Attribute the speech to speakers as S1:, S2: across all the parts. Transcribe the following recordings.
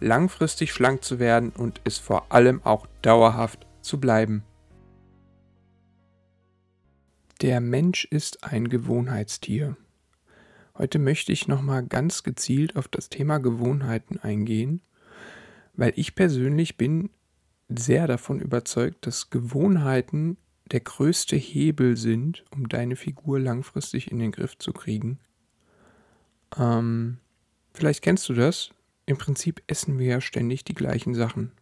S1: langfristig schlank zu werden und es vor allem auch dauerhaft zu bleiben. Der Mensch ist ein Gewohnheitstier. Heute möchte ich nochmal ganz gezielt auf das Thema Gewohnheiten eingehen, weil ich persönlich bin sehr davon überzeugt, dass Gewohnheiten der größte Hebel sind, um deine Figur langfristig in den Griff zu kriegen. Ähm, vielleicht kennst du das. Im Prinzip essen wir ja ständig die gleichen Sachen.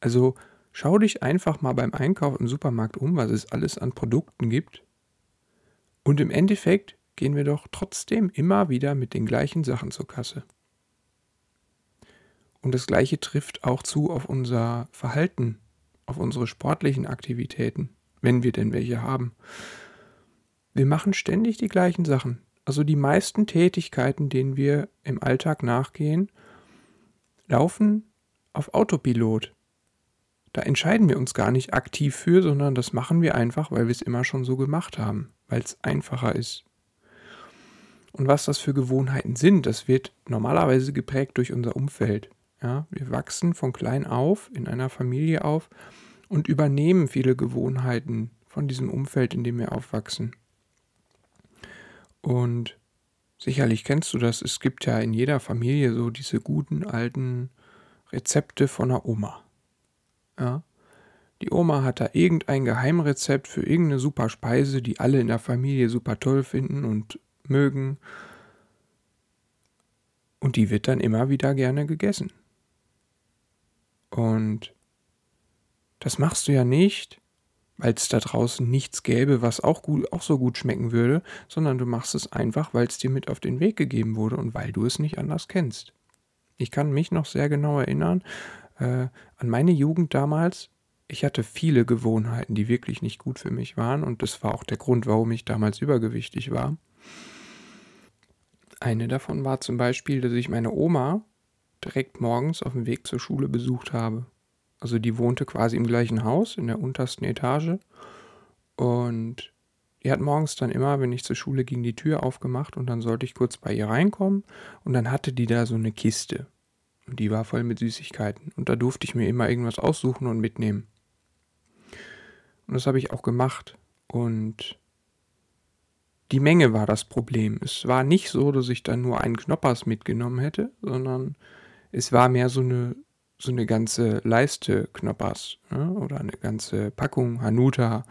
S1: Also schau dich einfach mal beim Einkauf im Supermarkt um, was es alles an Produkten gibt. Und im Endeffekt gehen wir doch trotzdem immer wieder mit den gleichen Sachen zur Kasse. Und das gleiche trifft auch zu auf unser Verhalten, auf unsere sportlichen Aktivitäten wenn wir denn welche haben. Wir machen ständig die gleichen Sachen. Also die meisten Tätigkeiten, denen wir im Alltag nachgehen, laufen auf Autopilot. Da entscheiden wir uns gar nicht aktiv für, sondern das machen wir einfach, weil wir es immer schon so gemacht haben, weil es einfacher ist. Und was das für Gewohnheiten sind, das wird normalerweise geprägt durch unser Umfeld. Ja, wir wachsen von klein auf, in einer Familie auf und übernehmen viele Gewohnheiten von diesem Umfeld, in dem wir aufwachsen. Und sicherlich kennst du das, es gibt ja in jeder Familie so diese guten alten Rezepte von der Oma. Ja? Die Oma hat da irgendein Geheimrezept für irgendeine super Speise, die alle in der Familie super toll finden und mögen. Und die wird dann immer wieder gerne gegessen. Und das machst du ja nicht, weil es da draußen nichts gäbe, was auch, gut, auch so gut schmecken würde, sondern du machst es einfach, weil es dir mit auf den Weg gegeben wurde und weil du es nicht anders kennst. Ich kann mich noch sehr genau erinnern äh, an meine Jugend damals. Ich hatte viele Gewohnheiten, die wirklich nicht gut für mich waren und das war auch der Grund, warum ich damals übergewichtig war. Eine davon war zum Beispiel, dass ich meine Oma direkt morgens auf dem Weg zur Schule besucht habe. Also die wohnte quasi im gleichen Haus in der untersten Etage. Und die hat morgens dann immer, wenn ich zur Schule ging, die Tür aufgemacht und dann sollte ich kurz bei ihr reinkommen. Und dann hatte die da so eine Kiste. Und die war voll mit Süßigkeiten. Und da durfte ich mir immer irgendwas aussuchen und mitnehmen. Und das habe ich auch gemacht. Und die Menge war das Problem. Es war nicht so, dass ich dann nur einen Knoppers mitgenommen hätte, sondern es war mehr so eine so eine ganze Leiste Knoppers ne? oder eine ganze Packung Hanuta.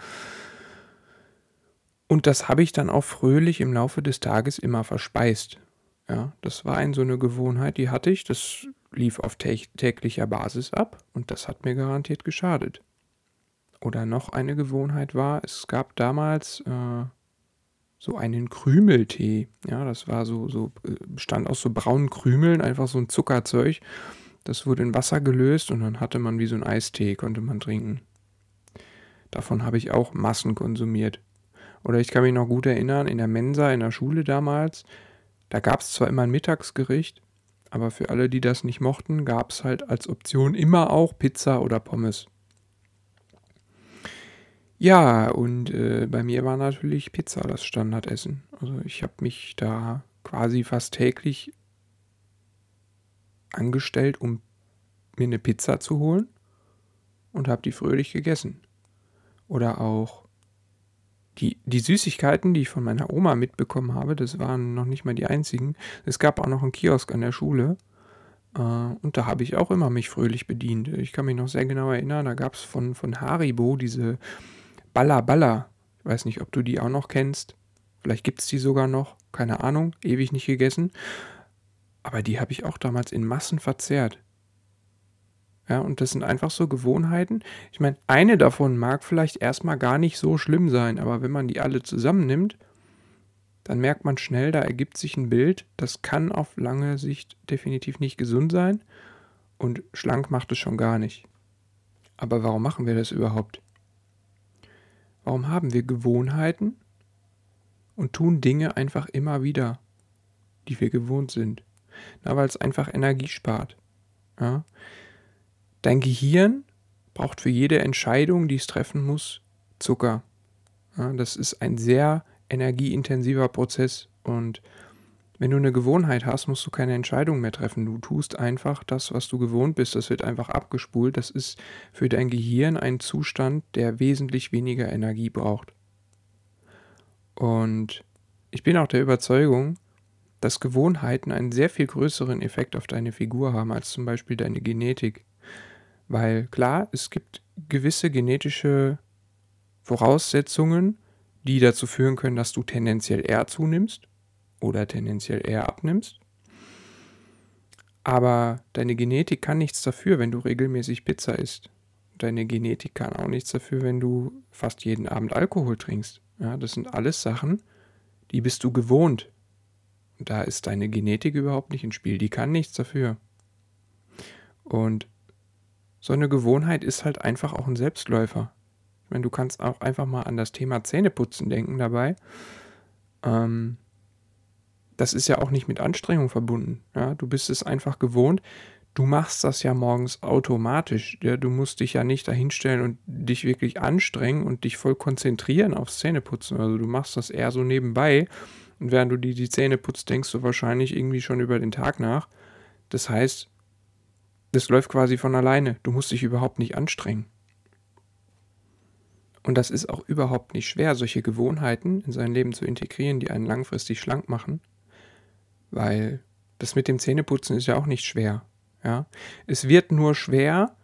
S1: Und das habe ich dann auch fröhlich im Laufe des Tages immer verspeist. Ja, das war ein, so eine Gewohnheit, die hatte ich. Das lief auf täglicher Basis ab und das hat mir garantiert geschadet. Oder noch eine Gewohnheit war, es gab damals äh, so einen Krümeltee. Ja, das war so, so, äh, bestand aus so braunen Krümeln, einfach so ein Zuckerzeug. Das wurde in Wasser gelöst und dann hatte man wie so ein Eistee, konnte man trinken. Davon habe ich auch Massen konsumiert. Oder ich kann mich noch gut erinnern, in der Mensa in der Schule damals, da gab es zwar immer ein Mittagsgericht, aber für alle, die das nicht mochten, gab es halt als Option immer auch Pizza oder Pommes. Ja, und äh, bei mir war natürlich Pizza das Standardessen. Also ich habe mich da quasi fast täglich angestellt, um mir eine Pizza zu holen und habe die fröhlich gegessen. Oder auch die, die Süßigkeiten, die ich von meiner Oma mitbekommen habe, das waren noch nicht mal die einzigen. Es gab auch noch einen Kiosk an der Schule. Äh, und da habe ich auch immer mich fröhlich bedient. Ich kann mich noch sehr genau erinnern, da gab es von, von Haribo diese Balla Balla. Ich weiß nicht, ob du die auch noch kennst. Vielleicht gibt es die sogar noch. Keine Ahnung. Ewig nicht gegessen. Aber die habe ich auch damals in Massen verzehrt. Ja, und das sind einfach so Gewohnheiten. Ich meine, eine davon mag vielleicht erstmal gar nicht so schlimm sein, aber wenn man die alle zusammennimmt, dann merkt man schnell, da ergibt sich ein Bild, das kann auf lange Sicht definitiv nicht gesund sein und schlank macht es schon gar nicht. Aber warum machen wir das überhaupt? Warum haben wir Gewohnheiten und tun Dinge einfach immer wieder, die wir gewohnt sind? Na, weil es einfach Energie spart. Ja? Dein Gehirn braucht für jede Entscheidung, die es treffen muss, Zucker. Ja, das ist ein sehr energieintensiver Prozess und wenn du eine Gewohnheit hast, musst du keine Entscheidung mehr treffen. Du tust einfach das, was du gewohnt bist. Das wird einfach abgespult. Das ist für dein Gehirn ein Zustand, der wesentlich weniger Energie braucht. Und ich bin auch der Überzeugung, dass Gewohnheiten einen sehr viel größeren Effekt auf deine Figur haben als zum Beispiel deine Genetik. Weil klar, es gibt gewisse genetische Voraussetzungen, die dazu führen können, dass du tendenziell eher zunimmst oder tendenziell eher abnimmst. Aber deine Genetik kann nichts dafür, wenn du regelmäßig Pizza isst. Deine Genetik kann auch nichts dafür, wenn du fast jeden Abend Alkohol trinkst. Ja, das sind alles Sachen, die bist du gewohnt. Da ist deine Genetik überhaupt nicht ins Spiel. Die kann nichts dafür. Und so eine Gewohnheit ist halt einfach auch ein Selbstläufer. Ich meine, du kannst auch einfach mal an das Thema Zähneputzen denken dabei. Ähm, das ist ja auch nicht mit Anstrengung verbunden. Ja? Du bist es einfach gewohnt. Du machst das ja morgens automatisch. Ja? Du musst dich ja nicht dahinstellen und dich wirklich anstrengen und dich voll konzentrieren aufs Zähneputzen. Also du machst das eher so nebenbei. Und während du dir die Zähne putzt, denkst du wahrscheinlich irgendwie schon über den Tag nach. Das heißt, das läuft quasi von alleine. Du musst dich überhaupt nicht anstrengen. Und das ist auch überhaupt nicht schwer, solche Gewohnheiten in sein Leben zu integrieren, die einen langfristig schlank machen. Weil das mit dem Zähneputzen ist ja auch nicht schwer. Ja? Es wird nur schwer,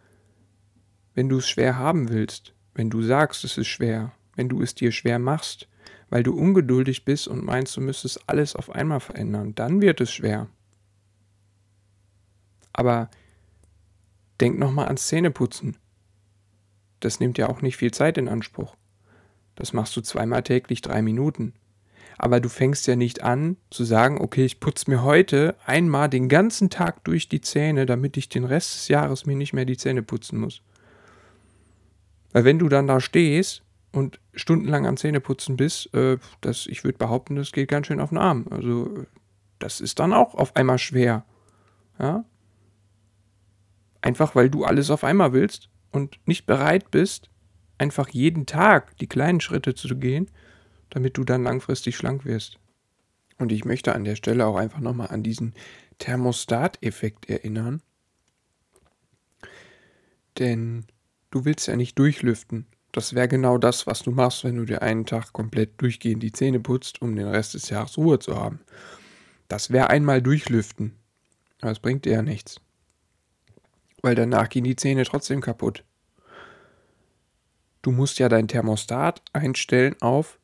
S1: wenn du es schwer haben willst. Wenn du sagst, es ist schwer. Wenn du es dir schwer machst. Weil du ungeduldig bist und meinst, du müsstest alles auf einmal verändern. Dann wird es schwer. Aber denk nochmal ans Zähneputzen. Das nimmt ja auch nicht viel Zeit in Anspruch. Das machst du zweimal täglich drei Minuten aber du fängst ja nicht an zu sagen, okay, ich putze mir heute einmal den ganzen Tag durch die Zähne, damit ich den Rest des Jahres mir nicht mehr die Zähne putzen muss. Weil wenn du dann da stehst und stundenlang am Zähneputzen bist, äh, das, ich würde behaupten, das geht ganz schön auf den Arm. Also das ist dann auch auf einmal schwer. Ja? Einfach weil du alles auf einmal willst und nicht bereit bist, einfach jeden Tag die kleinen Schritte zu gehen, damit du dann langfristig schlank wirst. Und ich möchte an der Stelle auch einfach nochmal an diesen Thermostat-Effekt erinnern. Denn du willst ja nicht durchlüften. Das wäre genau das, was du machst, wenn du dir einen Tag komplett durchgehend die Zähne putzt, um den Rest des Jahres Ruhe zu haben. Das wäre einmal durchlüften. Aber es bringt dir ja nichts. Weil danach gehen die Zähne trotzdem kaputt. Du musst ja dein Thermostat einstellen auf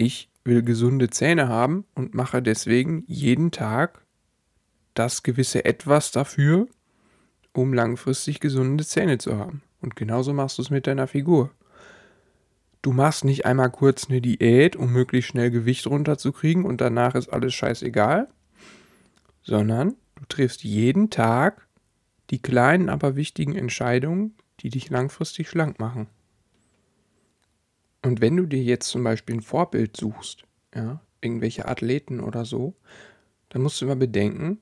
S1: ich will gesunde Zähne haben und mache deswegen jeden Tag das gewisse Etwas dafür, um langfristig gesunde Zähne zu haben. Und genauso machst du es mit deiner Figur. Du machst nicht einmal kurz eine Diät, um möglichst schnell Gewicht runterzukriegen und danach ist alles scheißegal, sondern du triffst jeden Tag die kleinen, aber wichtigen Entscheidungen, die dich langfristig schlank machen. Und wenn du dir jetzt zum Beispiel ein Vorbild suchst, ja, irgendwelche Athleten oder so, dann musst du immer bedenken,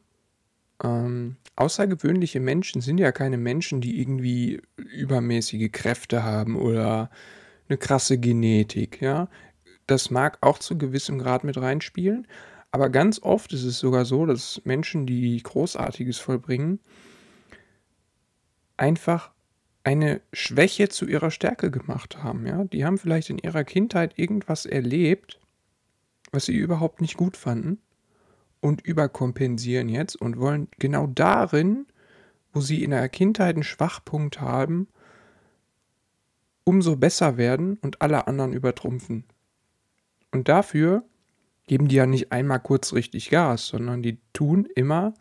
S1: ähm, außergewöhnliche Menschen sind ja keine Menschen, die irgendwie übermäßige Kräfte haben oder eine krasse Genetik, ja. Das mag auch zu gewissem Grad mit reinspielen, aber ganz oft ist es sogar so, dass Menschen, die Großartiges vollbringen, einfach eine Schwäche zu ihrer Stärke gemacht haben. Ja? Die haben vielleicht in ihrer Kindheit irgendwas erlebt, was sie überhaupt nicht gut fanden und überkompensieren jetzt und wollen genau darin, wo sie in der Kindheit einen Schwachpunkt haben, umso besser werden und alle anderen übertrumpfen. Und dafür geben die ja nicht einmal kurz richtig Gas, sondern die tun immer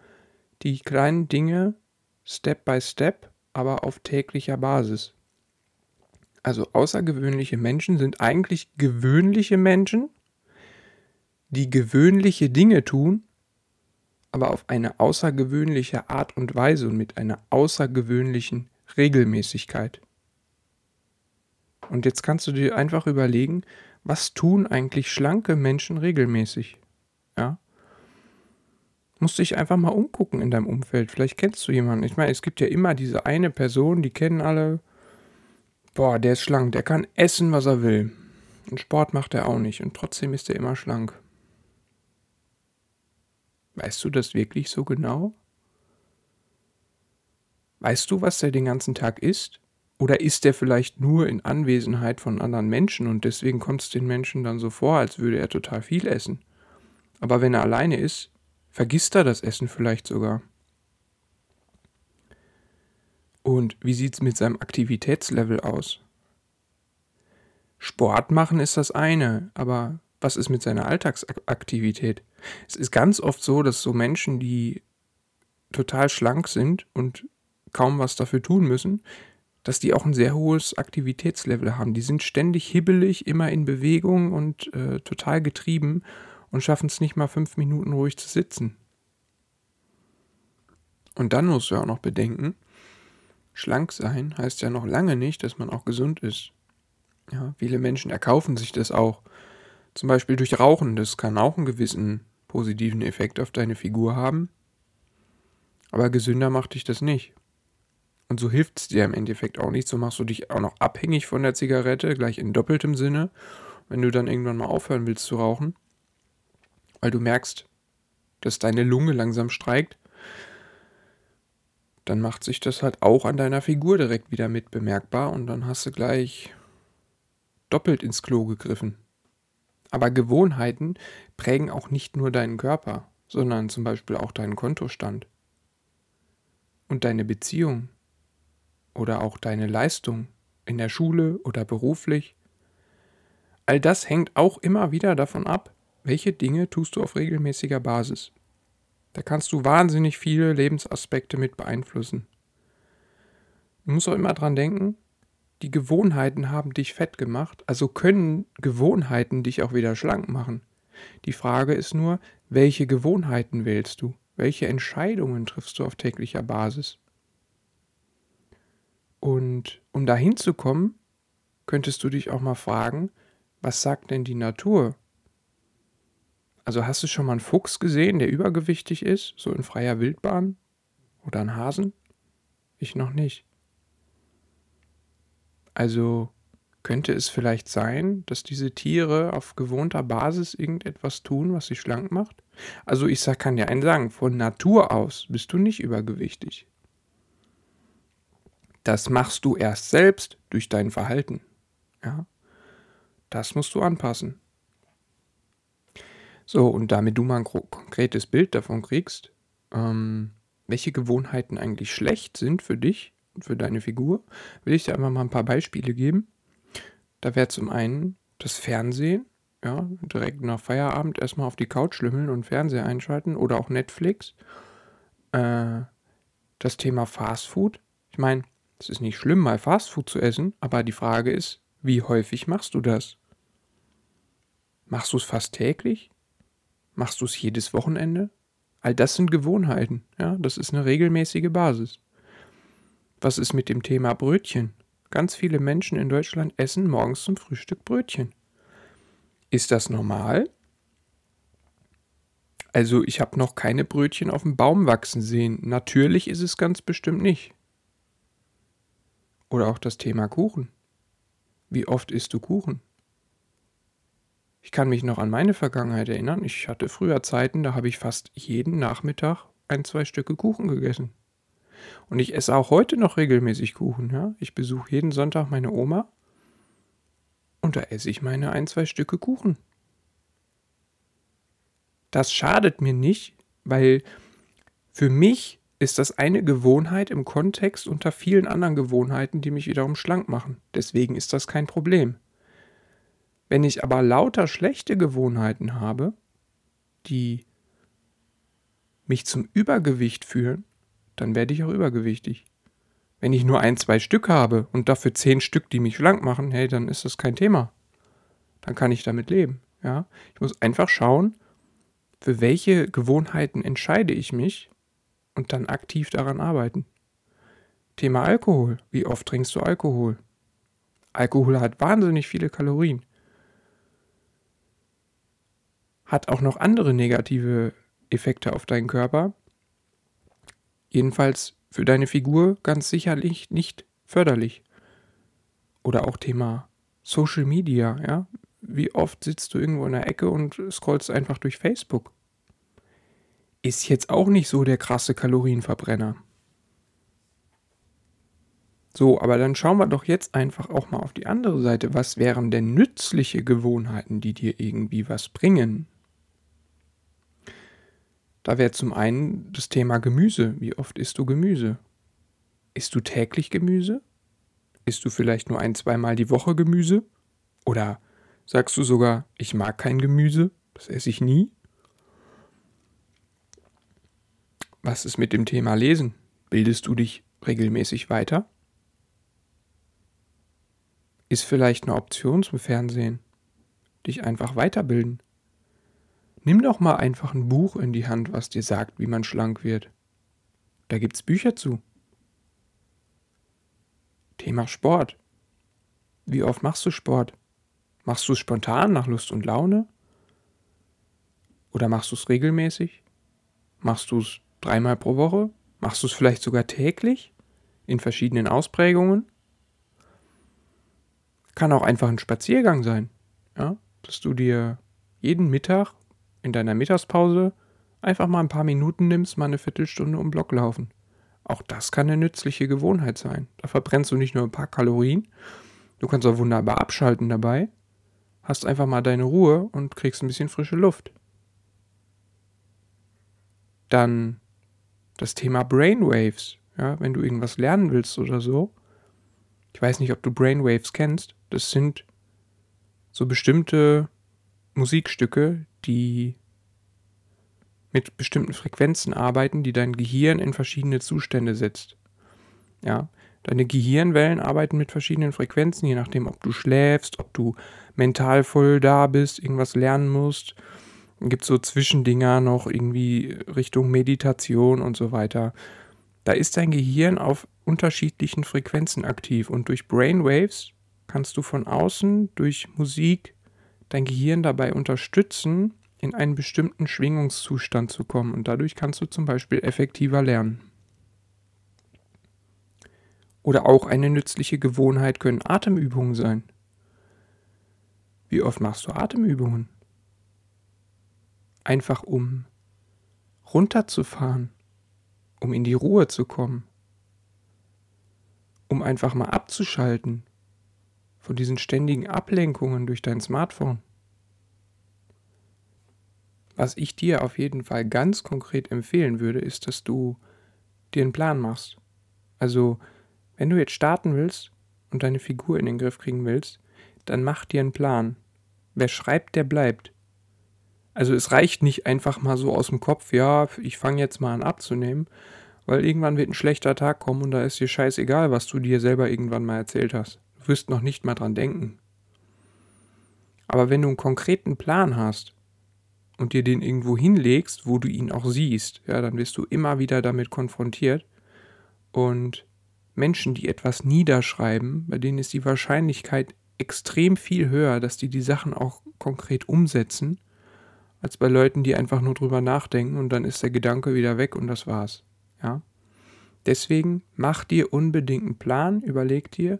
S1: die kleinen Dinge Step by Step aber auf täglicher Basis. Also außergewöhnliche Menschen sind eigentlich gewöhnliche Menschen, die gewöhnliche Dinge tun, aber auf eine außergewöhnliche Art und Weise und mit einer außergewöhnlichen Regelmäßigkeit. Und jetzt kannst du dir einfach überlegen, was tun eigentlich schlanke Menschen regelmäßig? Ja? Musst dich einfach mal umgucken in deinem Umfeld. Vielleicht kennst du jemanden. Ich meine, es gibt ja immer diese eine Person, die kennen alle. Boah, der ist schlank, der kann essen, was er will. Und Sport macht er auch nicht. Und trotzdem ist er immer schlank. Weißt du das wirklich so genau? Weißt du, was er den ganzen Tag isst? Oder ist er vielleicht nur in Anwesenheit von anderen Menschen und deswegen kommt es den Menschen dann so vor, als würde er total viel essen? Aber wenn er alleine ist, vergisst er das Essen vielleicht sogar. Und wie sieht es mit seinem Aktivitätslevel aus? Sport machen ist das eine, aber was ist mit seiner Alltagsaktivität? Es ist ganz oft so, dass so Menschen, die total schlank sind und kaum was dafür tun müssen, dass die auch ein sehr hohes Aktivitätslevel haben. Die sind ständig hibbelig, immer in Bewegung und äh, total getrieben und schaffen es nicht mal fünf Minuten ruhig zu sitzen. Und dann musst du auch noch bedenken, schlank sein heißt ja noch lange nicht, dass man auch gesund ist. Ja, viele Menschen erkaufen sich das auch. Zum Beispiel durch Rauchen. Das kann auch einen gewissen positiven Effekt auf deine Figur haben. Aber gesünder macht dich das nicht. Und so hilft es dir im Endeffekt auch nicht. So machst du dich auch noch abhängig von der Zigarette, gleich in doppeltem Sinne, wenn du dann irgendwann mal aufhören willst zu rauchen. Weil du merkst, dass deine Lunge langsam streikt. Dann macht sich das halt auch an deiner Figur direkt wieder mit bemerkbar und dann hast du gleich doppelt ins Klo gegriffen. Aber Gewohnheiten prägen auch nicht nur deinen Körper, sondern zum Beispiel auch deinen Kontostand und deine Beziehung oder auch deine Leistung in der Schule oder beruflich. All das hängt auch immer wieder davon ab, welche Dinge tust du auf regelmäßiger Basis. Da kannst du wahnsinnig viele Lebensaspekte mit beeinflussen. Du musst auch immer dran denken, die Gewohnheiten haben dich fett gemacht, also können Gewohnheiten dich auch wieder schlank machen. Die Frage ist nur, welche Gewohnheiten wählst du? Welche Entscheidungen triffst du auf täglicher Basis? Und um dahin zu kommen, könntest du dich auch mal fragen, was sagt denn die Natur? Also hast du schon mal einen Fuchs gesehen, der übergewichtig ist, so in freier Wildbahn? Oder einen Hasen? Ich noch nicht. Also könnte es vielleicht sein, dass diese Tiere auf gewohnter Basis irgendetwas tun, was sie schlank macht? Also ich kann dir einen sagen, von Natur aus bist du nicht übergewichtig. Das machst du erst selbst durch dein Verhalten. Ja? Das musst du anpassen. So, und damit du mal ein konkretes Bild davon kriegst, ähm, welche Gewohnheiten eigentlich schlecht sind für dich für deine Figur, will ich dir einfach mal ein paar Beispiele geben. Da wäre zum einen das Fernsehen, ja, direkt nach Feierabend erstmal auf die Couch schlümmeln und Fernseher einschalten oder auch Netflix. Äh, das Thema Fastfood. Ich meine, es ist nicht schlimm, mal Fastfood zu essen, aber die Frage ist, wie häufig machst du das? Machst du es fast täglich? Machst du es jedes Wochenende? All das sind Gewohnheiten, ja, das ist eine regelmäßige Basis. Was ist mit dem Thema Brötchen? Ganz viele Menschen in Deutschland essen morgens zum Frühstück Brötchen. Ist das normal? Also ich habe noch keine Brötchen auf dem Baum wachsen sehen. Natürlich ist es ganz bestimmt nicht. Oder auch das Thema Kuchen. Wie oft isst du Kuchen? Ich kann mich noch an meine Vergangenheit erinnern. Ich hatte früher Zeiten, da habe ich fast jeden Nachmittag ein, zwei Stücke Kuchen gegessen. Und ich esse auch heute noch regelmäßig Kuchen. Ja? Ich besuche jeden Sonntag meine Oma und da esse ich meine ein, zwei Stücke Kuchen. Das schadet mir nicht, weil für mich ist das eine Gewohnheit im Kontext unter vielen anderen Gewohnheiten, die mich wiederum schlank machen. Deswegen ist das kein Problem. Wenn ich aber lauter schlechte Gewohnheiten habe, die mich zum Übergewicht führen, dann werde ich auch übergewichtig. Wenn ich nur ein, zwei Stück habe und dafür zehn Stück, die mich schlank machen, hey, dann ist das kein Thema. Dann kann ich damit leben. Ja? Ich muss einfach schauen, für welche Gewohnheiten entscheide ich mich und dann aktiv daran arbeiten. Thema Alkohol. Wie oft trinkst du Alkohol? Alkohol hat wahnsinnig viele Kalorien. Hat auch noch andere negative Effekte auf deinen Körper. Jedenfalls für deine Figur ganz sicherlich nicht förderlich. Oder auch Thema Social Media, ja. Wie oft sitzt du irgendwo in der Ecke und scrollst einfach durch Facebook? Ist jetzt auch nicht so der krasse Kalorienverbrenner. So, aber dann schauen wir doch jetzt einfach auch mal auf die andere Seite. Was wären denn nützliche Gewohnheiten, die dir irgendwie was bringen? Da wäre zum einen das Thema Gemüse. Wie oft isst du Gemüse? Isst du täglich Gemüse? Isst du vielleicht nur ein, zweimal die Woche Gemüse? Oder sagst du sogar, ich mag kein Gemüse, das esse ich nie? Was ist mit dem Thema Lesen? Bildest du dich regelmäßig weiter? Ist vielleicht eine Option zum Fernsehen? Dich einfach weiterbilden? Nimm doch mal einfach ein Buch in die Hand, was dir sagt, wie man schlank wird. Da gibt's Bücher zu. Thema Sport. Wie oft machst du Sport? Machst du es spontan nach Lust und Laune? Oder machst du es regelmäßig? Machst du es dreimal pro Woche? Machst du es vielleicht sogar täglich? In verschiedenen Ausprägungen? Kann auch einfach ein Spaziergang sein. Ja? Dass du dir jeden Mittag in deiner Mittagspause einfach mal ein paar Minuten nimmst, mal eine Viertelstunde um Block laufen. Auch das kann eine nützliche Gewohnheit sein. Da verbrennst du nicht nur ein paar Kalorien, du kannst auch wunderbar abschalten dabei, hast einfach mal deine Ruhe und kriegst ein bisschen frische Luft. Dann das Thema Brainwaves. Ja, wenn du irgendwas lernen willst oder so. Ich weiß nicht, ob du Brainwaves kennst. Das sind so bestimmte Musikstücke, die mit bestimmten Frequenzen arbeiten, die dein Gehirn in verschiedene Zustände setzt. Ja, deine Gehirnwellen arbeiten mit verschiedenen Frequenzen, je nachdem, ob du schläfst, ob du mental voll da bist, irgendwas lernen musst. Dann gibt es so Zwischendinger noch irgendwie Richtung Meditation und so weiter. Da ist dein Gehirn auf unterschiedlichen Frequenzen aktiv und durch Brainwaves kannst du von außen durch Musik dein Gehirn dabei unterstützen, in einen bestimmten Schwingungszustand zu kommen und dadurch kannst du zum Beispiel effektiver lernen. Oder auch eine nützliche Gewohnheit können Atemübungen sein. Wie oft machst du Atemübungen? Einfach um runterzufahren, um in die Ruhe zu kommen, um einfach mal abzuschalten von diesen ständigen Ablenkungen durch dein Smartphone. Was ich dir auf jeden Fall ganz konkret empfehlen würde, ist, dass du dir einen Plan machst. Also, wenn du jetzt starten willst und deine Figur in den Griff kriegen willst, dann mach dir einen Plan. Wer schreibt, der bleibt. Also es reicht nicht einfach mal so aus dem Kopf, ja, ich fange jetzt mal an abzunehmen, weil irgendwann wird ein schlechter Tag kommen und da ist dir scheißegal, was du dir selber irgendwann mal erzählt hast. Wirst noch nicht mal dran denken. Aber wenn du einen konkreten Plan hast, und dir den irgendwo hinlegst, wo du ihn auch siehst, ja, dann wirst du immer wieder damit konfrontiert. Und Menschen, die etwas niederschreiben, bei denen ist die Wahrscheinlichkeit extrem viel höher, dass die die Sachen auch konkret umsetzen, als bei Leuten, die einfach nur drüber nachdenken und dann ist der Gedanke wieder weg und das war's. Ja? Deswegen mach dir unbedingt einen Plan, überleg dir,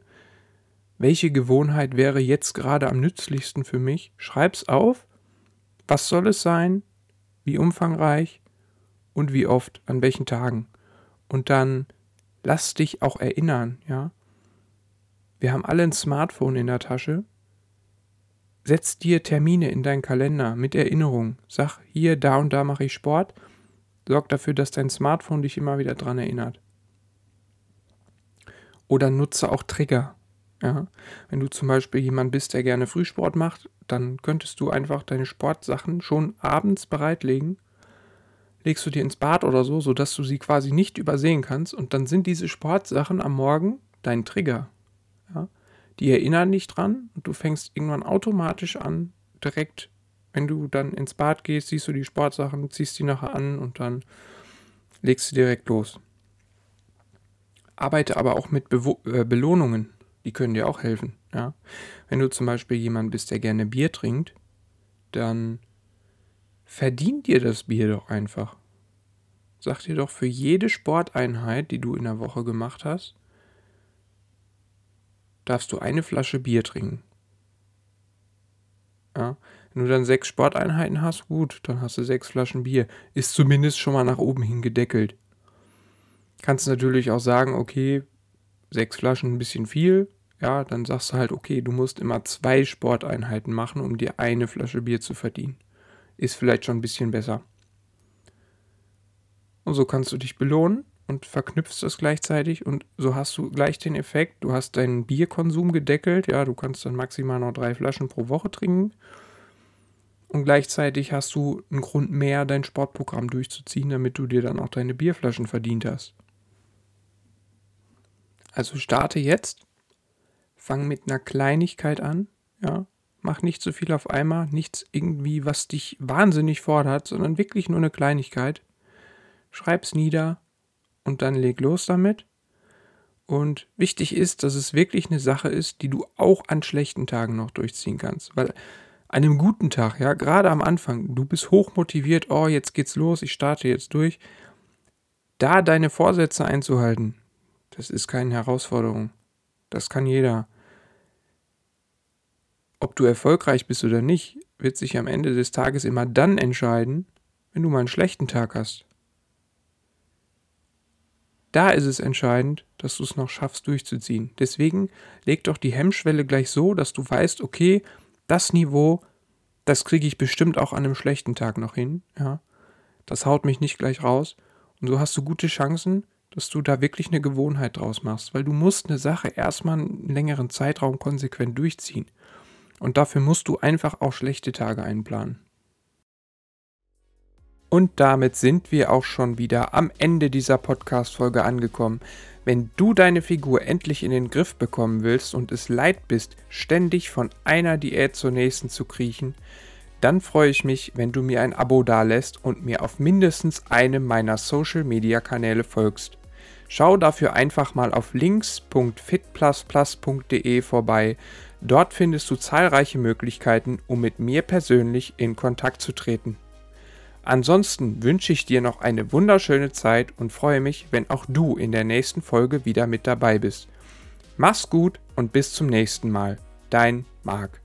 S1: welche Gewohnheit wäre jetzt gerade am nützlichsten für mich, schreib's auf was soll es sein? Wie umfangreich? Und wie oft? An welchen Tagen? Und dann lass dich auch erinnern, ja? Wir haben alle ein Smartphone in der Tasche. Setz dir Termine in deinen Kalender mit Erinnerung. Sag, hier, da und da mache ich Sport. Sorg dafür, dass dein Smartphone dich immer wieder dran erinnert. Oder nutze auch Trigger. Ja, wenn du zum Beispiel jemand bist, der gerne Frühsport macht, dann könntest du einfach deine Sportsachen schon abends bereitlegen. Legst du dir ins Bad oder so, sodass du sie quasi nicht übersehen kannst. Und dann sind diese Sportsachen am Morgen dein Trigger. Ja, die erinnern dich dran und du fängst irgendwann automatisch an, direkt, wenn du dann ins Bad gehst, siehst du die Sportsachen, ziehst die nachher an und dann legst du direkt los. Arbeite aber auch mit Bewo äh, Belohnungen. Die können dir auch helfen. Ja? Wenn du zum Beispiel jemand bist, der gerne Bier trinkt, dann verdient dir das Bier doch einfach. Sag dir doch für jede Sporteinheit, die du in der Woche gemacht hast, darfst du eine Flasche Bier trinken. Ja? Wenn du dann sechs Sporteinheiten hast, gut, dann hast du sechs Flaschen Bier. Ist zumindest schon mal nach oben hin gedeckelt. Kannst natürlich auch sagen, okay, sechs Flaschen ein bisschen viel. Ja, dann sagst du halt, okay, du musst immer zwei Sporteinheiten machen, um dir eine Flasche Bier zu verdienen. Ist vielleicht schon ein bisschen besser. Und so kannst du dich belohnen und verknüpfst das gleichzeitig und so hast du gleich den Effekt, du hast deinen Bierkonsum gedeckelt, ja, du kannst dann maximal noch drei Flaschen pro Woche trinken und gleichzeitig hast du einen Grund mehr, dein Sportprogramm durchzuziehen, damit du dir dann auch deine Bierflaschen verdient hast. Also starte jetzt, fang mit einer Kleinigkeit an, ja, mach nicht zu viel auf einmal, nichts irgendwie, was dich wahnsinnig fordert, sondern wirklich nur eine Kleinigkeit. Schreib's nieder, und dann leg los damit. Und wichtig ist, dass es wirklich eine Sache ist, die du auch an schlechten Tagen noch durchziehen kannst. Weil an einem guten Tag, ja, gerade am Anfang, du bist hochmotiviert, oh, jetzt geht's los, ich starte jetzt durch. Da deine Vorsätze einzuhalten, das ist keine Herausforderung. Das kann jeder. Du erfolgreich bist oder nicht, wird sich am Ende des Tages immer dann entscheiden, wenn du mal einen schlechten Tag hast. Da ist es entscheidend, dass du es noch schaffst durchzuziehen. Deswegen leg doch die Hemmschwelle gleich so, dass du weißt, okay, das Niveau, das kriege ich bestimmt auch an einem schlechten Tag noch hin. Ja, das haut mich nicht gleich raus. Und so hast du gute Chancen, dass du da wirklich eine Gewohnheit draus machst, weil du musst eine Sache erstmal einen längeren Zeitraum konsequent durchziehen. Und dafür musst du einfach auch schlechte Tage einplanen. Und damit sind wir auch schon wieder am Ende dieser Podcast-Folge angekommen. Wenn du deine Figur endlich in den Griff bekommen willst und es leid bist, ständig von einer Diät zur nächsten zu kriechen, dann freue ich mich, wenn du mir ein Abo dalässt und mir auf mindestens einem meiner Social-Media-Kanäle folgst. Schau dafür einfach mal auf links.fitplusplus.de vorbei. Dort findest du zahlreiche Möglichkeiten, um mit mir persönlich in Kontakt zu treten. Ansonsten wünsche ich dir noch eine wunderschöne Zeit und freue mich, wenn auch du in der nächsten Folge wieder mit dabei bist. Mach's gut und bis zum nächsten Mal. Dein Marc.